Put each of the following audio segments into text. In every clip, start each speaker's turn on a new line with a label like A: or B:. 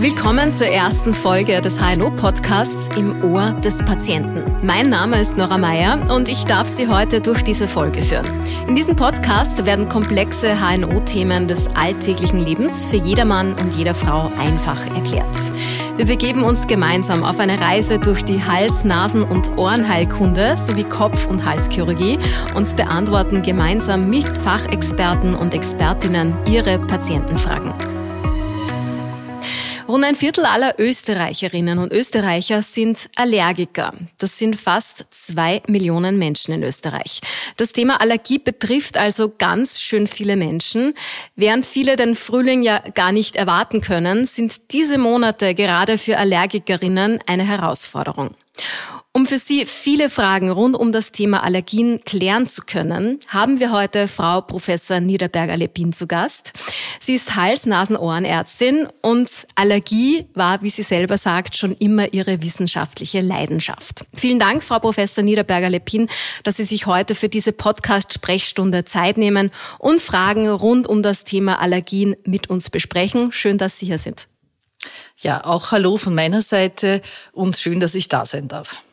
A: Willkommen zur ersten Folge des HNO-Podcasts im Ohr des Patienten. Mein Name ist Nora Meyer und ich darf Sie heute durch diese Folge führen. In diesem Podcast werden komplexe HNO-Themen des alltäglichen Lebens für jedermann und jeder Frau einfach erklärt. Wir begeben uns gemeinsam auf eine Reise durch die Hals-, Nasen- und Ohrenheilkunde sowie Kopf- und Halschirurgie und beantworten gemeinsam mit Fachexperten und Expertinnen Ihre Patientenfragen. Rund ein Viertel aller Österreicherinnen und Österreicher sind Allergiker. Das sind fast zwei Millionen Menschen in Österreich. Das Thema Allergie betrifft also ganz schön viele Menschen. Während viele den Frühling ja gar nicht erwarten können, sind diese Monate gerade für Allergikerinnen eine Herausforderung. Um für Sie viele Fragen rund um das Thema Allergien klären zu können, haben wir heute Frau Professor Niederberger-Lepin zu Gast. Sie ist Hals-Nasen-Ohrenärztin und Allergie war, wie sie selber sagt, schon immer ihre wissenschaftliche Leidenschaft. Vielen Dank, Frau Professor Niederberger-Lepin, dass Sie sich heute für diese Podcast-Sprechstunde Zeit nehmen und Fragen rund um das Thema Allergien mit uns besprechen. Schön, dass Sie hier sind.
B: Ja, auch Hallo von meiner Seite und schön, dass ich da sein darf.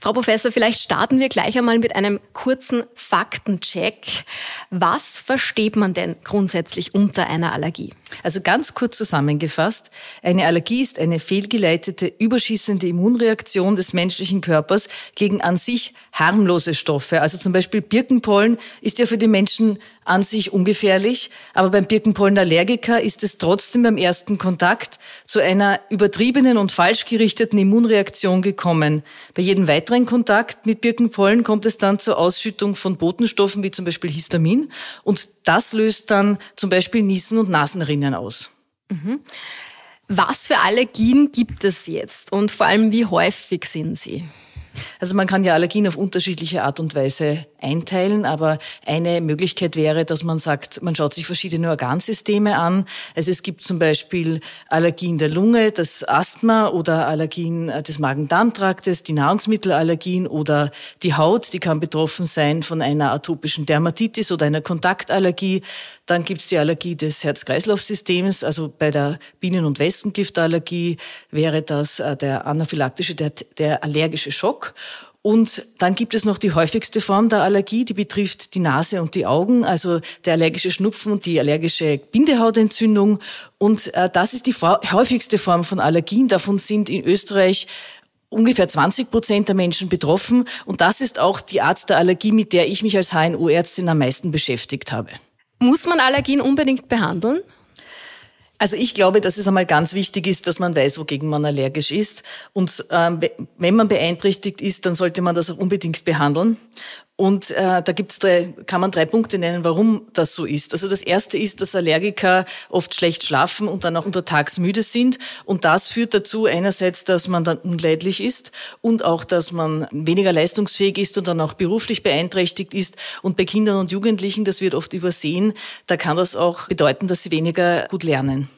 A: Frau Professor, vielleicht starten wir gleich einmal mit einem kurzen Faktencheck. Was versteht man denn grundsätzlich unter einer Allergie?
B: Also ganz kurz zusammengefasst, eine Allergie ist eine fehlgeleitete, überschießende Immunreaktion des menschlichen Körpers gegen an sich harmlose Stoffe. Also zum Beispiel Birkenpollen ist ja für die Menschen an sich ungefährlich, aber beim Birkenpollenallergiker ist es trotzdem beim ersten Kontakt zu einer übertriebenen und falsch gerichteten Immunreaktion gekommen. Bei jedem weiteren Kontakt mit Birkenpollen kommt es dann zur Ausschüttung von Botenstoffen wie zum Beispiel Histamin und das löst dann zum Beispiel Niesen und Nasenrinnen aus.
A: Mhm. Was für Allergien gibt es jetzt und vor allem wie häufig sind sie?
B: Also man kann ja Allergien auf unterschiedliche Art und Weise einteilen, aber eine Möglichkeit wäre, dass man sagt, man schaut sich verschiedene Organsysteme an. Also es gibt zum Beispiel Allergien der Lunge, das Asthma oder Allergien des Magen-Darm-Traktes, die Nahrungsmittelallergien oder die Haut, die kann betroffen sein von einer atopischen Dermatitis oder einer Kontaktallergie. Dann gibt es die Allergie des Herz-Kreislauf-Systems, also bei der Bienen- und Wespengiftallergie wäre das äh, der anaphylaktische, der, der allergische Schock. Und dann gibt es noch die häufigste Form der Allergie, die betrifft die Nase und die Augen, also der allergische Schnupfen und die allergische Bindehautentzündung. Und äh, das ist die häufigste Form von Allergien. Davon sind in Österreich ungefähr 20 Prozent der Menschen betroffen. Und das ist auch die Art der Allergie, mit der ich mich als HNO-Ärztin am meisten beschäftigt habe.
A: Muss man Allergien unbedingt behandeln?
B: Also ich glaube, dass es einmal ganz wichtig ist, dass man weiß, wogegen man allergisch ist. Und ähm, wenn man beeinträchtigt ist, dann sollte man das auch unbedingt behandeln. Und äh, da gibt's drei, kann man drei Punkte nennen, warum das so ist. Also das erste ist, dass Allergiker oft schlecht schlafen und dann auch untertags müde sind. Und das führt dazu einerseits, dass man dann unleidlich ist und auch, dass man weniger leistungsfähig ist und dann auch beruflich beeinträchtigt ist. Und bei Kindern und Jugendlichen, das wird oft übersehen, da kann das auch bedeuten, dass sie weniger gut lernen.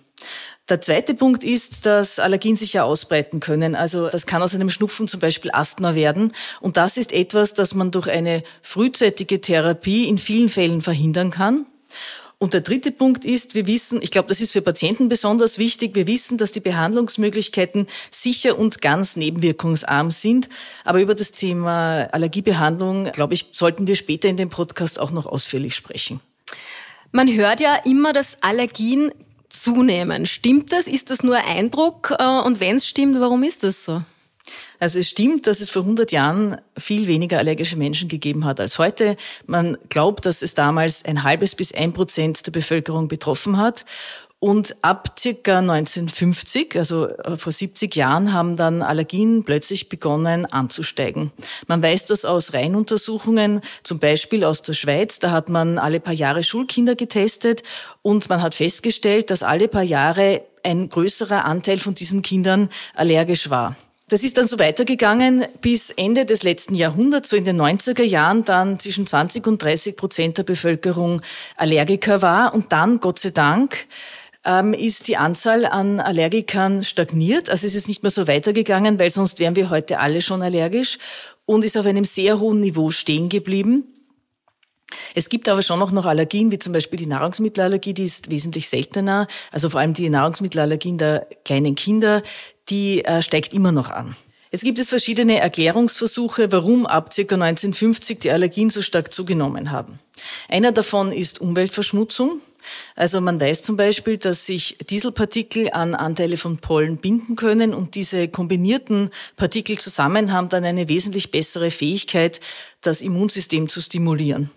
B: Der zweite Punkt ist, dass Allergien sich ja ausbreiten können. Also das kann aus einem Schnupfen zum Beispiel Asthma werden. Und das ist etwas, das man durch eine frühzeitige Therapie in vielen Fällen verhindern kann. Und der dritte Punkt ist, wir wissen, ich glaube, das ist für Patienten besonders wichtig, wir wissen, dass die Behandlungsmöglichkeiten sicher und ganz nebenwirkungsarm sind. Aber über das Thema Allergiebehandlung, glaube ich, sollten wir später in dem Podcast auch noch ausführlich sprechen.
A: Man hört ja immer, dass Allergien zunehmen. Stimmt das? Ist das nur Eindruck? Äh, und wenn es stimmt, warum ist das so?
B: Also es stimmt, dass es vor 100 Jahren viel weniger allergische Menschen gegeben hat als heute. Man glaubt, dass es damals ein halbes bis ein Prozent der Bevölkerung betroffen hat. Und ab circa 1950, also äh, vor 70 Jahren, haben dann Allergien plötzlich begonnen anzusteigen. Man weiß das aus Reihenuntersuchungen, zum Beispiel aus der Schweiz. Da hat man alle paar Jahre Schulkinder getestet und man hat festgestellt, dass alle paar Jahre ein größerer Anteil von diesen Kindern allergisch war. Das ist dann so weitergegangen bis Ende des letzten Jahrhunderts, so in den 90er Jahren, dann zwischen 20 und 30 Prozent der Bevölkerung Allergiker war. Und dann, Gott sei Dank, ähm, ist die Anzahl an Allergikern stagniert. Also es ist nicht mehr so weitergegangen, weil sonst wären wir heute alle schon allergisch und ist auf einem sehr hohen Niveau stehen geblieben. Es gibt aber schon auch noch Allergien, wie zum Beispiel die Nahrungsmittelallergie, die ist wesentlich seltener. Also vor allem die Nahrungsmittelallergien der kleinen Kinder, die äh, steigt immer noch an. Jetzt gibt es verschiedene Erklärungsversuche, warum ab ca. 1950 die Allergien so stark zugenommen haben. Einer davon ist Umweltverschmutzung. Also man weiß zum Beispiel, dass sich Dieselpartikel an Anteile von Pollen binden können und diese kombinierten Partikel zusammen haben dann eine wesentlich bessere Fähigkeit, das Immunsystem zu stimulieren.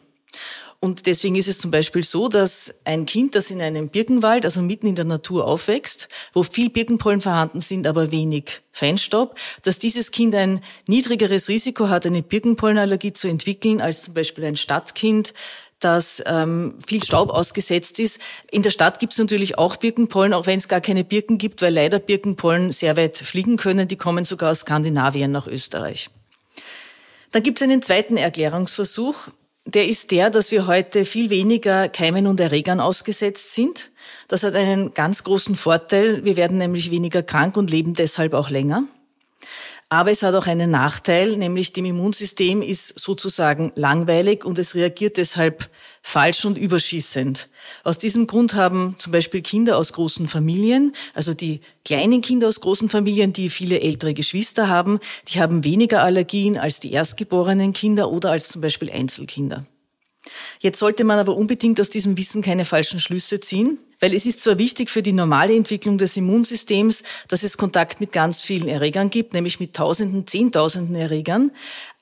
B: Und deswegen ist es zum Beispiel so, dass ein Kind, das in einem Birkenwald, also mitten in der Natur aufwächst, wo viel Birkenpollen vorhanden sind, aber wenig Feinstaub, dass dieses Kind ein niedrigeres Risiko hat, eine Birkenpollenallergie zu entwickeln, als zum Beispiel ein Stadtkind, das ähm, viel Staub ausgesetzt ist. In der Stadt gibt es natürlich auch Birkenpollen, auch wenn es gar keine Birken gibt, weil leider Birkenpollen sehr weit fliegen können. Die kommen sogar aus Skandinavien nach Österreich. Dann gibt es einen zweiten Erklärungsversuch der ist der, dass wir heute viel weniger Keimen und Erregern ausgesetzt sind. Das hat einen ganz großen Vorteil. Wir werden nämlich weniger krank und leben deshalb auch länger. Aber es hat auch einen Nachteil, nämlich dem Immunsystem ist sozusagen langweilig und es reagiert deshalb falsch und überschießend. Aus diesem Grund haben zum Beispiel Kinder aus großen Familien, also die kleinen Kinder aus großen Familien, die viele ältere Geschwister haben, die haben weniger Allergien als die erstgeborenen Kinder oder als zum Beispiel Einzelkinder. Jetzt sollte man aber unbedingt aus diesem Wissen keine falschen Schlüsse ziehen. Weil es ist zwar wichtig für die normale Entwicklung des Immunsystems, dass es Kontakt mit ganz vielen Erregern gibt, nämlich mit Tausenden, Zehntausenden Erregern,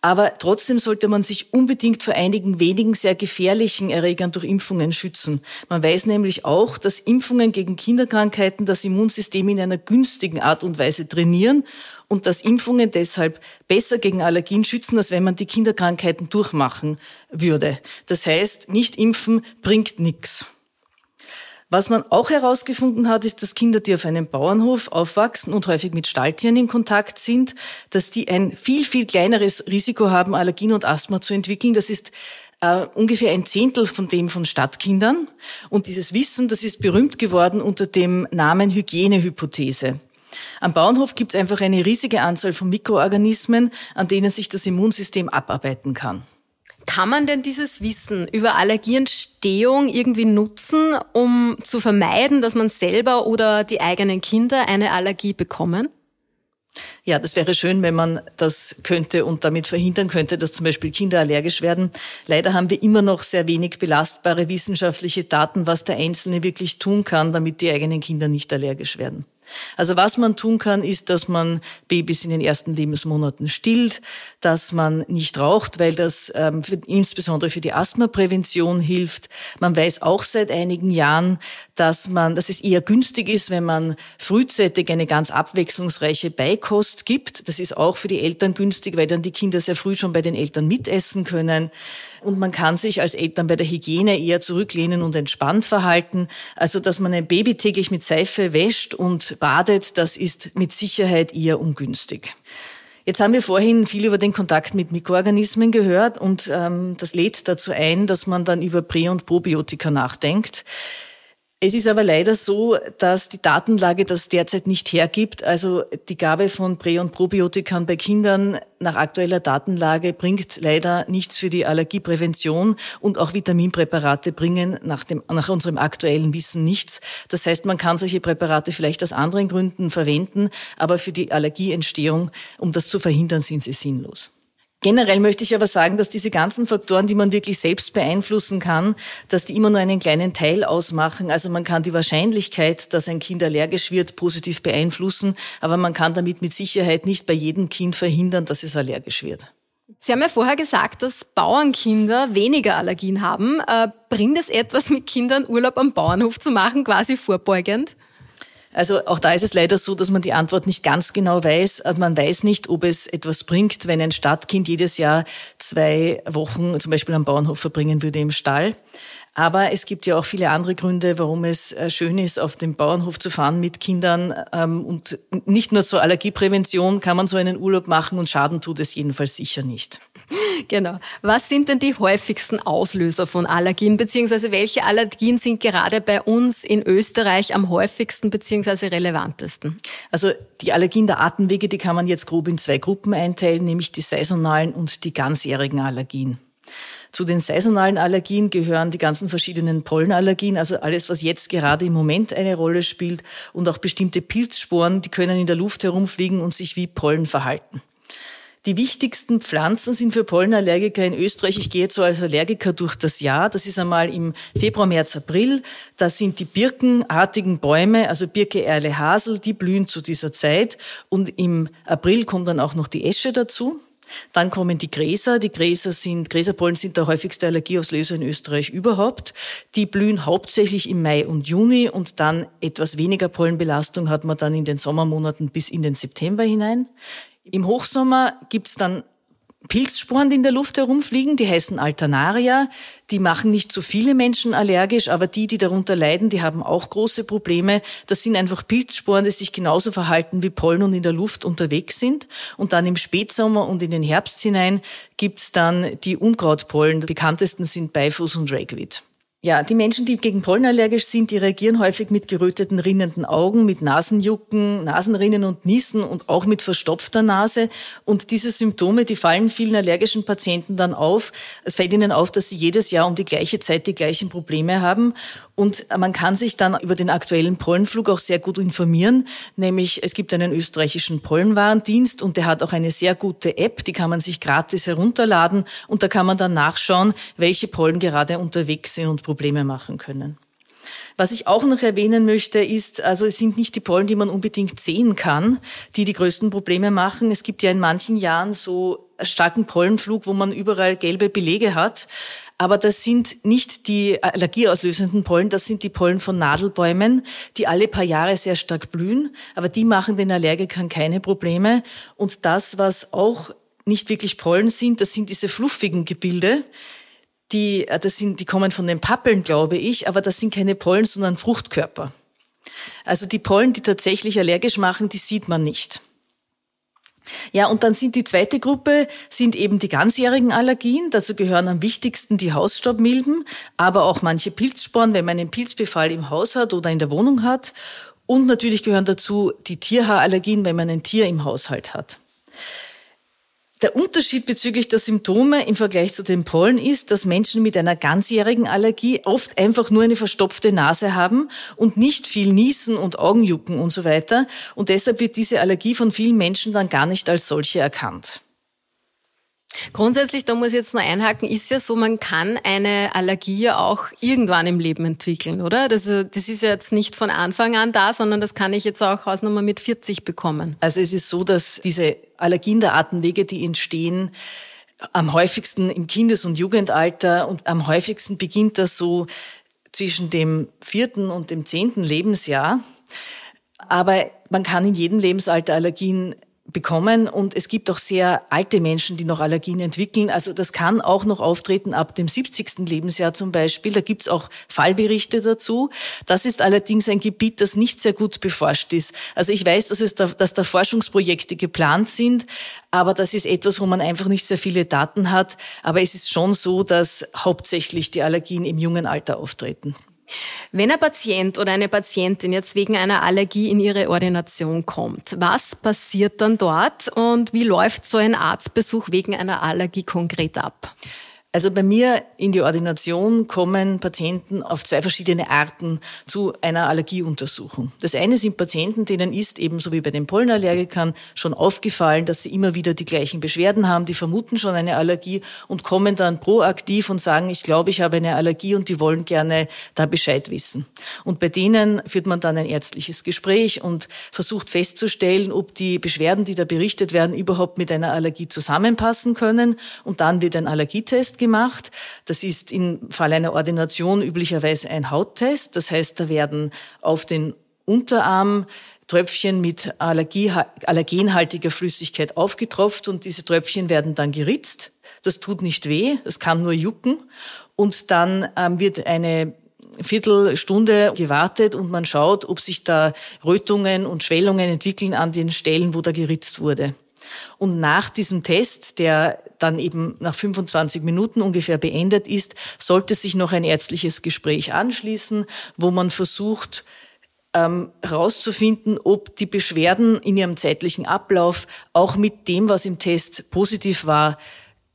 B: aber trotzdem sollte man sich unbedingt vor einigen wenigen sehr gefährlichen Erregern durch Impfungen schützen. Man weiß nämlich auch, dass Impfungen gegen Kinderkrankheiten das Immunsystem in einer günstigen Art und Weise trainieren und dass Impfungen deshalb besser gegen Allergien schützen, als wenn man die Kinderkrankheiten durchmachen würde. Das heißt, nicht impfen bringt nichts. Was man auch herausgefunden hat, ist, dass Kinder, die auf einem Bauernhof aufwachsen und häufig mit Stalltieren in Kontakt sind, dass die ein viel, viel kleineres Risiko haben, Allergien und Asthma zu entwickeln. Das ist äh, ungefähr ein Zehntel von dem von Stadtkindern. Und dieses Wissen, das ist berühmt geworden unter dem Namen Hygienehypothese. Am Bauernhof gibt es einfach eine riesige Anzahl von Mikroorganismen, an denen sich das Immunsystem abarbeiten kann.
A: Kann man denn dieses Wissen über Allergieentstehung irgendwie nutzen, um zu vermeiden, dass man selber oder die eigenen Kinder eine Allergie bekommen?
B: Ja, das wäre schön, wenn man das könnte und damit verhindern könnte, dass zum Beispiel Kinder allergisch werden. Leider haben wir immer noch sehr wenig belastbare wissenschaftliche Daten, was der Einzelne wirklich tun kann, damit die eigenen Kinder nicht allergisch werden. Also was man tun kann, ist, dass man Babys in den ersten Lebensmonaten stillt, dass man nicht raucht, weil das ähm, für, insbesondere für die Asthmaprävention hilft. Man weiß auch seit einigen Jahren, dass man, dass es eher günstig ist, wenn man frühzeitig eine ganz abwechslungsreiche Beikost gibt. Das ist auch für die Eltern günstig, weil dann die Kinder sehr früh schon bei den Eltern mitessen können und man kann sich als Eltern bei der Hygiene eher zurücklehnen und entspannt verhalten. Also, dass man ein Baby täglich mit Seife wäscht und badet, das ist mit Sicherheit eher ungünstig. Jetzt haben wir vorhin viel über den Kontakt mit Mikroorganismen gehört und ähm, das lädt dazu ein, dass man dann über Prä- und Probiotika nachdenkt. Es ist aber leider so, dass die Datenlage das derzeit nicht hergibt. Also die Gabe von Prä- und Probiotikern bei Kindern nach aktueller Datenlage bringt leider nichts für die Allergieprävention und auch Vitaminpräparate bringen nach, dem, nach unserem aktuellen Wissen nichts. Das heißt, man kann solche Präparate vielleicht aus anderen Gründen verwenden, aber für die Allergieentstehung, um das zu verhindern, sind sie sinnlos. Generell möchte ich aber sagen, dass diese ganzen Faktoren, die man wirklich selbst beeinflussen kann, dass die immer nur einen kleinen Teil ausmachen. Also man kann die Wahrscheinlichkeit, dass ein Kind allergisch wird, positiv beeinflussen, aber man kann damit mit Sicherheit nicht bei jedem Kind verhindern, dass es allergisch wird.
A: Sie haben ja vorher gesagt, dass Bauernkinder weniger Allergien haben. Äh, bringt es etwas, mit Kindern Urlaub am Bauernhof zu machen, quasi vorbeugend?
B: Also auch da ist es leider so, dass man die Antwort nicht ganz genau weiß. Also man weiß nicht, ob es etwas bringt, wenn ein Stadtkind jedes Jahr zwei Wochen zum Beispiel am Bauernhof verbringen würde im Stall. Aber es gibt ja auch viele andere Gründe, warum es äh, schön ist, auf dem Bauernhof zu fahren mit Kindern. Ähm, und nicht nur zur Allergieprävention kann man so einen Urlaub machen und Schaden tut es jedenfalls sicher nicht.
A: Genau. Was sind denn die häufigsten Auslöser von Allergien, beziehungsweise welche Allergien sind gerade bei uns in Österreich am häufigsten beziehungsweise relevantesten?
B: Also die Allergien der Atemwege, die kann man jetzt grob in zwei Gruppen einteilen, nämlich die saisonalen und die ganzjährigen Allergien. Zu den saisonalen Allergien gehören die ganzen verschiedenen Pollenallergien, also alles, was jetzt gerade im Moment eine Rolle spielt und auch bestimmte Pilzsporen, die können in der Luft herumfliegen und sich wie Pollen verhalten. Die wichtigsten Pflanzen sind für Pollenallergiker in Österreich. Ich gehe jetzt so als Allergiker durch das Jahr. Das ist einmal im Februar, März, April. Das sind die birkenartigen Bäume, also Birke, Erle, Hasel, die blühen zu dieser Zeit. Und im April kommt dann auch noch die Esche dazu. Dann kommen die Gräser. Die Gräser sind, Gräserpollen sind der häufigste Allergieauslöser in Österreich überhaupt. Die blühen hauptsächlich im Mai und Juni und dann etwas weniger Pollenbelastung hat man dann in den Sommermonaten bis in den September hinein. Im Hochsommer gibt's dann Pilzsporen, die in der Luft herumfliegen, die heißen Alternaria. Die machen nicht so viele Menschen allergisch, aber die, die darunter leiden, die haben auch große Probleme. Das sind einfach Pilzsporen, die sich genauso verhalten wie Pollen und in der Luft unterwegs sind. Und dann im Spätsommer und in den Herbst hinein gibt's dann die Unkrautpollen. Die bekanntesten sind Beifuß und Ragweed. Ja, die Menschen, die gegen Pollen allergisch sind, die reagieren häufig mit geröteten, rinnenden Augen, mit Nasenjucken, Nasenrinnen und Niesen und auch mit verstopfter Nase. Und diese Symptome, die fallen vielen allergischen Patienten dann auf. Es fällt ihnen auf, dass sie jedes Jahr um die gleiche Zeit die gleichen Probleme haben. Und man kann sich dann über den aktuellen Pollenflug auch sehr gut informieren. Nämlich, es gibt einen österreichischen Pollenwarendienst und der hat auch eine sehr gute App, die kann man sich gratis herunterladen und da kann man dann nachschauen, welche Pollen gerade unterwegs sind und Probleme machen können. Was ich auch noch erwähnen möchte, ist, also es sind nicht die Pollen, die man unbedingt sehen kann, die die größten Probleme machen. Es gibt ja in manchen Jahren so starken Pollenflug, wo man überall gelbe Belege hat. Aber das sind nicht die allergieauslösenden Pollen, das sind die Pollen von Nadelbäumen, die alle paar Jahre sehr stark blühen. Aber die machen den Allergikern keine Probleme. Und das, was auch nicht wirklich Pollen sind, das sind diese fluffigen Gebilde, die, äh, das sind, die kommen von den Pappeln, glaube ich, aber das sind keine Pollen, sondern Fruchtkörper. Also die Pollen, die tatsächlich allergisch machen, die sieht man nicht. Ja, und dann sind die zweite Gruppe, sind eben die ganzjährigen Allergien. Dazu gehören am wichtigsten die Hausstaubmilben, aber auch manche Pilzsporen, wenn man einen Pilzbefall im Haus hat oder in der Wohnung hat. Und natürlich gehören dazu die Tierhaarallergien, wenn man ein Tier im Haushalt hat. Der Unterschied bezüglich der Symptome im Vergleich zu den Pollen ist, dass Menschen mit einer ganzjährigen Allergie oft einfach nur eine verstopfte Nase haben und nicht viel niesen und Augenjucken und so weiter. Und deshalb wird diese Allergie von vielen Menschen dann gar nicht als solche erkannt.
A: Grundsätzlich, da muss ich jetzt nur einhaken, ist ja so, man kann eine Allergie ja auch irgendwann im Leben entwickeln, oder? Das, das ist ja jetzt nicht von Anfang an da, sondern das kann ich jetzt auch Hausnummer mit 40 bekommen.
B: Also es ist so, dass diese Allergien der Atemwege, die entstehen, am häufigsten im Kindes- und Jugendalter und am häufigsten beginnt das so zwischen dem vierten und dem zehnten Lebensjahr. Aber man kann in jedem Lebensalter Allergien bekommen und es gibt auch sehr alte Menschen, die noch Allergien entwickeln. Also das kann auch noch auftreten ab dem 70. Lebensjahr zum Beispiel. Da gibt's auch Fallberichte dazu. Das ist allerdings ein Gebiet, das nicht sehr gut beforscht ist. Also ich weiß, dass, es da, dass da Forschungsprojekte geplant sind, aber das ist etwas, wo man einfach nicht sehr viele Daten hat. Aber es ist schon so, dass hauptsächlich die Allergien im jungen Alter auftreten.
A: Wenn ein Patient oder eine Patientin jetzt wegen einer Allergie in ihre Ordination kommt, was passiert dann dort und wie läuft so ein Arztbesuch wegen einer Allergie konkret ab?
B: Also bei mir in die Ordination kommen Patienten auf zwei verschiedene Arten zu einer Allergieuntersuchung. Das eine sind Patienten, denen ist ebenso wie bei den Pollenallergikern schon aufgefallen, dass sie immer wieder die gleichen Beschwerden haben, die vermuten schon eine Allergie und kommen dann proaktiv und sagen, ich glaube, ich habe eine Allergie und die wollen gerne da Bescheid wissen. Und bei denen führt man dann ein ärztliches Gespräch und versucht festzustellen, ob die Beschwerden, die da berichtet werden, überhaupt mit einer Allergie zusammenpassen können. Und dann wird ein Allergietest gemacht. Das ist im Fall einer Ordination üblicherweise ein Hauttest. Das heißt, da werden auf den Unterarm Tröpfchen mit Allergie, allergenhaltiger Flüssigkeit aufgetropft und diese Tröpfchen werden dann geritzt. Das tut nicht weh, das kann nur jucken. Und dann ähm, wird eine Viertelstunde gewartet und man schaut, ob sich da Rötungen und Schwellungen entwickeln an den Stellen, wo da geritzt wurde. Und nach diesem Test, der dann eben nach 25 Minuten ungefähr beendet ist, sollte sich noch ein ärztliches Gespräch anschließen, wo man versucht, ähm, herauszufinden, ob die Beschwerden in ihrem zeitlichen Ablauf auch mit dem, was im Test positiv war,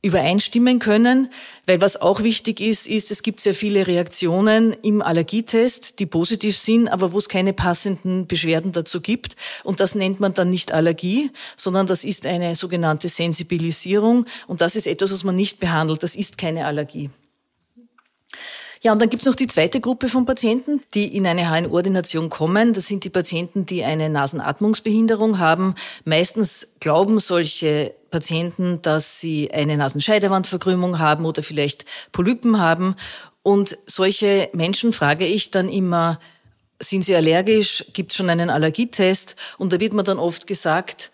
B: übereinstimmen können, weil was auch wichtig ist, ist, es gibt sehr viele Reaktionen im Allergietest, die positiv sind, aber wo es keine passenden Beschwerden dazu gibt. Und das nennt man dann nicht Allergie, sondern das ist eine sogenannte Sensibilisierung. Und das ist etwas, was man nicht behandelt. Das ist keine Allergie. Ja, und dann gibt's noch die zweite Gruppe von Patienten, die in eine HNO-Ordination kommen. Das sind die Patienten, die eine Nasenatmungsbehinderung haben. Meistens glauben solche Patienten, dass sie eine Nasenscheidewandverkrümmung haben oder vielleicht Polypen haben. Und solche Menschen frage ich dann immer, sind sie allergisch? Gibt es schon einen Allergietest? Und da wird mir dann oft gesagt,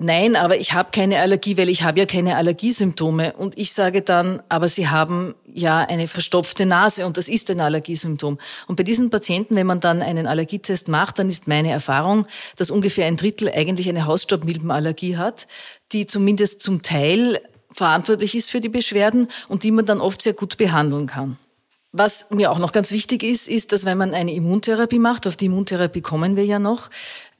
B: Nein, aber ich habe keine Allergie, weil ich habe ja keine Allergiesymptome. Und ich sage dann, aber Sie haben ja eine verstopfte Nase und das ist ein Allergiesymptom. Und bei diesen Patienten, wenn man dann einen Allergietest macht, dann ist meine Erfahrung, dass ungefähr ein Drittel eigentlich eine Hausstaubmilbenallergie hat, die zumindest zum Teil verantwortlich ist für die Beschwerden und die man dann oft sehr gut behandeln kann. Was mir auch noch ganz wichtig ist, ist, dass wenn man eine Immuntherapie macht, auf die Immuntherapie kommen wir ja noch,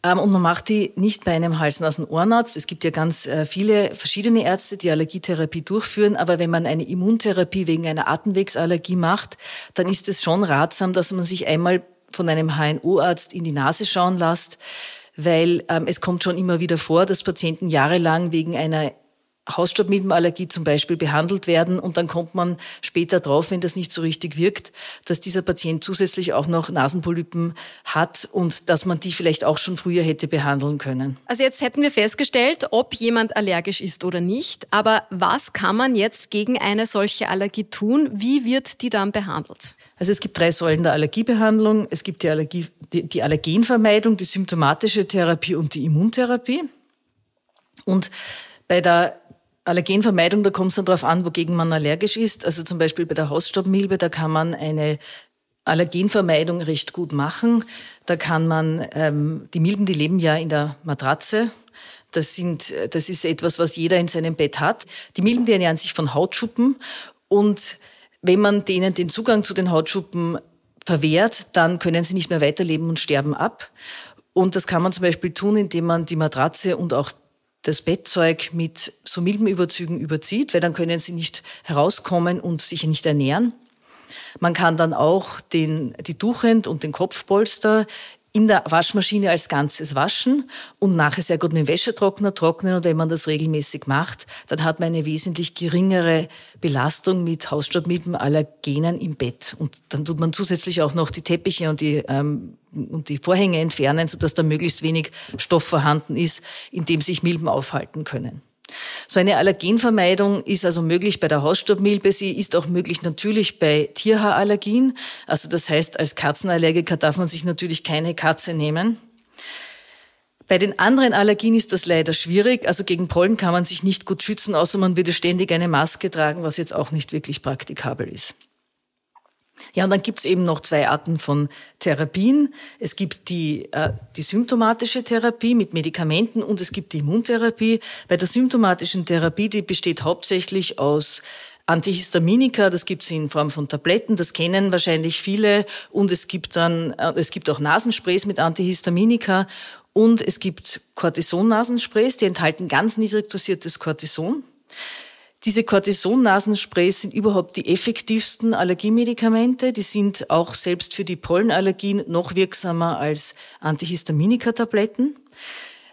B: und man macht die nicht bei einem Hals-Nasen-Ohrenarzt. Es gibt ja ganz äh, viele verschiedene Ärzte, die Allergietherapie durchführen. Aber wenn man eine Immuntherapie wegen einer Atemwegsallergie macht, dann ist es schon ratsam, dass man sich einmal von einem HNO-Arzt in die Nase schauen lässt, weil ähm, es kommt schon immer wieder vor, dass Patienten jahrelang wegen einer Hausstaubmilbenallergie zum Beispiel behandelt werden und dann kommt man später drauf, wenn das nicht so richtig wirkt, dass dieser Patient zusätzlich auch noch Nasenpolypen hat und dass man die vielleicht auch schon früher hätte behandeln können.
A: Also jetzt hätten wir festgestellt, ob jemand allergisch ist oder nicht, aber was kann man jetzt gegen eine solche Allergie tun? Wie wird die dann behandelt?
B: Also es gibt drei Säulen der Allergiebehandlung. Es gibt die, Allergie, die, die Allergenvermeidung, die symptomatische Therapie und die Immuntherapie. Und bei der Allergenvermeidung, da kommt es dann darauf an, wogegen man allergisch ist. Also zum Beispiel bei der Hausstaubmilbe, da kann man eine Allergenvermeidung recht gut machen. Da kann man, ähm, die Milben, die leben ja in der Matratze. Das, sind, das ist etwas, was jeder in seinem Bett hat. Die Milben, die ernähren sich von Hautschuppen. Und wenn man denen den Zugang zu den Hautschuppen verwehrt, dann können sie nicht mehr weiterleben und sterben ab. Und das kann man zum Beispiel tun, indem man die Matratze und auch das Bettzeug mit so Milbenüberzügen überzieht, weil dann können sie nicht herauskommen und sich nicht ernähren. Man kann dann auch den, die Tuchend und den Kopfpolster in der Waschmaschine als Ganzes waschen und nachher sehr gut mit dem Wäschetrockner trocknen. Und wenn man das regelmäßig macht, dann hat man eine wesentlich geringere Belastung mit Hausstaubmilben, Allergenen im Bett. Und dann tut man zusätzlich auch noch die Teppiche und die, ähm, und die Vorhänge entfernen, sodass da möglichst wenig Stoff vorhanden ist, in dem sich Milben aufhalten können. So eine Allergenvermeidung ist also möglich bei der Hausstaubmilbe. Sie ist auch möglich natürlich bei Tierhaarallergien. Also das heißt, als Katzenallergiker darf man sich natürlich keine Katze nehmen. Bei den anderen Allergien ist das leider schwierig. Also gegen Pollen kann man sich nicht gut schützen, außer man würde ständig eine Maske tragen, was jetzt auch nicht wirklich praktikabel ist. Ja, und dann gibt's eben noch zwei Arten von Therapien. Es gibt die, äh, die symptomatische Therapie mit Medikamenten und es gibt die Immuntherapie. Bei der symptomatischen Therapie, die besteht hauptsächlich aus Antihistaminika, das gibt's in Form von Tabletten, das kennen wahrscheinlich viele. Und es gibt dann, äh, es gibt auch Nasensprays mit Antihistaminika und es gibt Cortison-Nasensprays, die enthalten ganz niedrig dosiertes Cortison. Diese Cortison-Nasensprays sind überhaupt die effektivsten Allergiemedikamente. Die sind auch selbst für die Pollenallergien noch wirksamer als Antihistaminika-Tabletten.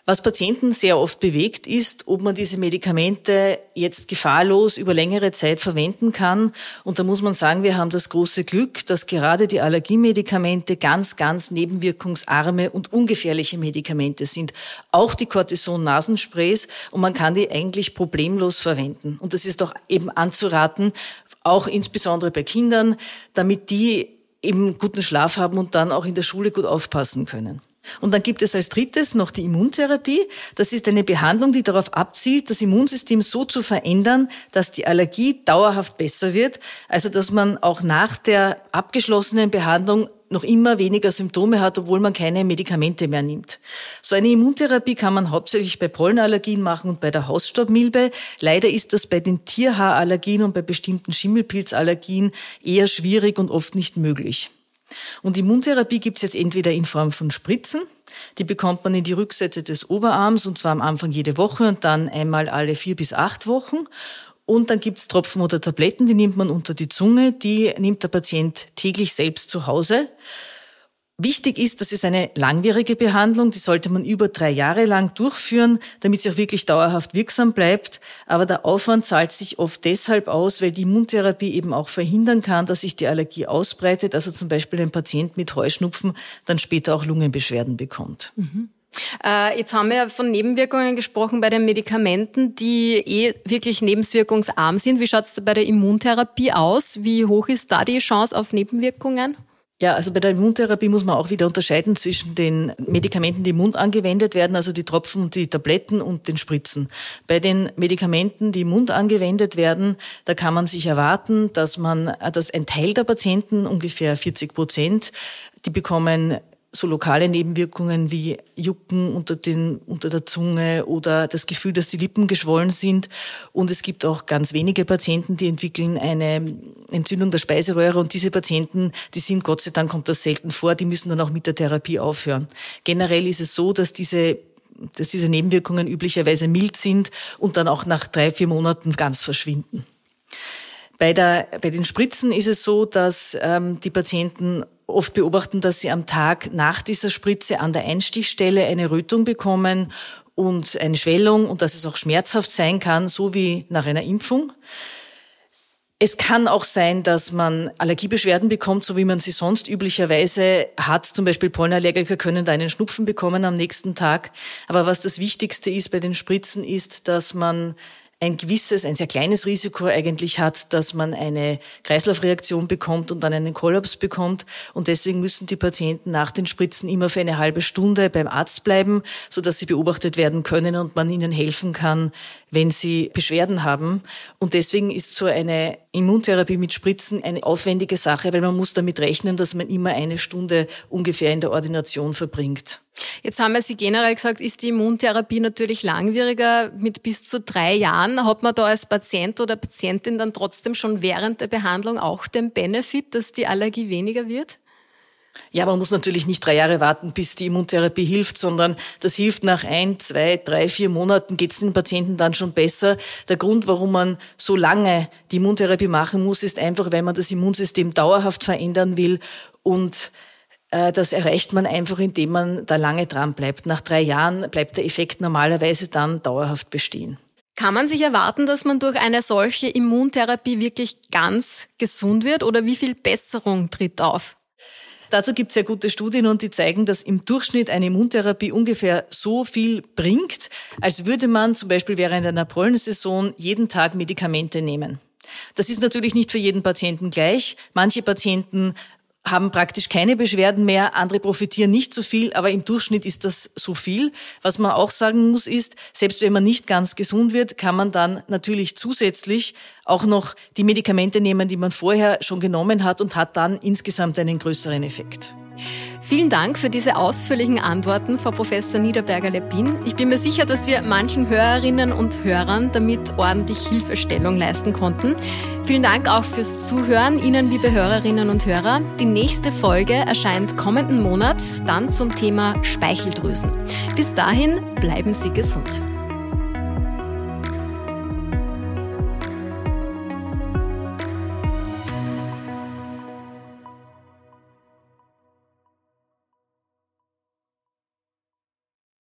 B: Was Patienten sehr oft bewegt, ist, ob man diese Medikamente jetzt gefahrlos über längere Zeit verwenden kann. Und da muss man sagen, wir haben das große Glück, dass gerade die Allergiemedikamente ganz, ganz nebenwirkungsarme und ungefährliche Medikamente sind. Auch die Cortison-Nasensprays. Und man kann die eigentlich problemlos verwenden. Und das ist auch eben anzuraten, auch insbesondere bei Kindern, damit die eben guten Schlaf haben und dann auch in der Schule gut aufpassen können. Und dann gibt es als drittes noch die Immuntherapie. Das ist eine Behandlung, die darauf abzielt, das Immunsystem so zu verändern, dass die Allergie dauerhaft besser wird. Also dass man auch nach der abgeschlossenen Behandlung noch immer weniger Symptome hat, obwohl man keine Medikamente mehr nimmt. So eine Immuntherapie kann man hauptsächlich bei Pollenallergien machen und bei der Hausstaubmilbe. Leider ist das bei den Tierhaarallergien und bei bestimmten Schimmelpilzallergien eher schwierig und oft nicht möglich. Und Immuntherapie gibt es jetzt entweder in Form von Spritzen, die bekommt man in die Rückseite des Oberarms und zwar am Anfang jede Woche und dann einmal alle vier bis acht Wochen. Und dann gibt's Tropfen oder Tabletten, die nimmt man unter die Zunge, die nimmt der Patient täglich selbst zu Hause. Wichtig ist, das ist eine langwierige Behandlung, die sollte man über drei Jahre lang durchführen, damit sie auch wirklich dauerhaft wirksam bleibt. Aber der Aufwand zahlt sich oft deshalb aus, weil die Immuntherapie eben auch verhindern kann, dass sich die Allergie ausbreitet. Also zum Beispiel ein Patient mit Heuschnupfen dann später auch Lungenbeschwerden bekommt.
A: Mhm. Äh, jetzt haben wir ja von Nebenwirkungen gesprochen bei den Medikamenten, die eh wirklich nebenwirkungsarm sind. Wie schaut es bei der Immuntherapie aus? Wie hoch ist da die Chance auf Nebenwirkungen?
B: Ja, also bei der Immuntherapie muss man auch wieder unterscheiden zwischen den Medikamenten, die im Mund angewendet werden, also die Tropfen und die Tabletten und den Spritzen. Bei den Medikamenten, die im Mund angewendet werden, da kann man sich erwarten, dass man, dass ein Teil der Patienten, ungefähr 40 Prozent, die bekommen so lokale Nebenwirkungen wie Jucken unter, den, unter der Zunge oder das Gefühl, dass die Lippen geschwollen sind. Und es gibt auch ganz wenige Patienten, die entwickeln eine Entzündung der Speiseröhre. Und diese Patienten, die sind, Gott sei Dank kommt das selten vor, die müssen dann auch mit der Therapie aufhören. Generell ist es so, dass diese dass diese Nebenwirkungen üblicherweise mild sind und dann auch nach drei, vier Monaten ganz verschwinden. Bei, der, bei den Spritzen ist es so, dass ähm, die Patienten oft beobachten, dass sie am Tag nach dieser Spritze an der Einstichstelle eine Rötung bekommen und eine Schwellung und dass es auch schmerzhaft sein kann, so wie nach einer Impfung. Es kann auch sein, dass man Allergiebeschwerden bekommt, so wie man sie sonst üblicherweise hat. Zum Beispiel Pollenallergiker können da einen Schnupfen bekommen am nächsten Tag. Aber was das Wichtigste ist bei den Spritzen, ist, dass man ein gewisses, ein sehr kleines Risiko eigentlich hat, dass man eine Kreislaufreaktion bekommt und dann einen Kollaps bekommt. Und deswegen müssen die Patienten nach den Spritzen immer für eine halbe Stunde beim Arzt bleiben, so dass sie beobachtet werden können und man ihnen helfen kann, wenn sie Beschwerden haben. Und deswegen ist so eine Immuntherapie mit Spritzen eine aufwendige Sache, weil man muss damit rechnen, dass man immer eine Stunde ungefähr in der Ordination verbringt.
A: Jetzt haben wir Sie generell gesagt, ist die Immuntherapie natürlich langwieriger. Mit bis zu drei Jahren hat man da als Patient oder Patientin dann trotzdem schon während der Behandlung auch den Benefit, dass die Allergie weniger wird?
B: Ja, man muss natürlich nicht drei Jahre warten, bis die Immuntherapie hilft, sondern das hilft nach ein, zwei, drei, vier Monaten geht es den Patienten dann schon besser. Der Grund, warum man so lange die Immuntherapie machen muss, ist einfach, weil man das Immunsystem dauerhaft verändern will und äh, das erreicht man einfach, indem man da lange dran bleibt. Nach drei Jahren bleibt der Effekt normalerweise dann dauerhaft bestehen.
A: Kann man sich erwarten, dass man durch eine solche Immuntherapie wirklich ganz gesund wird oder wie viel Besserung tritt auf?
B: Dazu gibt es ja gute Studien und die zeigen, dass im Durchschnitt eine Immuntherapie ungefähr so viel bringt, als würde man zum Beispiel während einer Pollensaison jeden Tag Medikamente nehmen. Das ist natürlich nicht für jeden Patienten gleich. Manche Patienten haben praktisch keine Beschwerden mehr, andere profitieren nicht so viel, aber im Durchschnitt ist das so viel. Was man auch sagen muss ist, selbst wenn man nicht ganz gesund wird, kann man dann natürlich zusätzlich auch noch die Medikamente nehmen, die man vorher schon genommen hat und hat dann insgesamt einen größeren Effekt.
A: Vielen Dank für diese ausführlichen Antworten, Frau Professor Niederberger-Leppin. Ich bin mir sicher, dass wir manchen Hörerinnen und Hörern damit ordentlich Hilfestellung leisten konnten. Vielen Dank auch fürs Zuhören, Ihnen, liebe Hörerinnen und Hörer. Die nächste Folge erscheint kommenden Monat, dann zum Thema Speicheldrüsen. Bis dahin bleiben Sie gesund.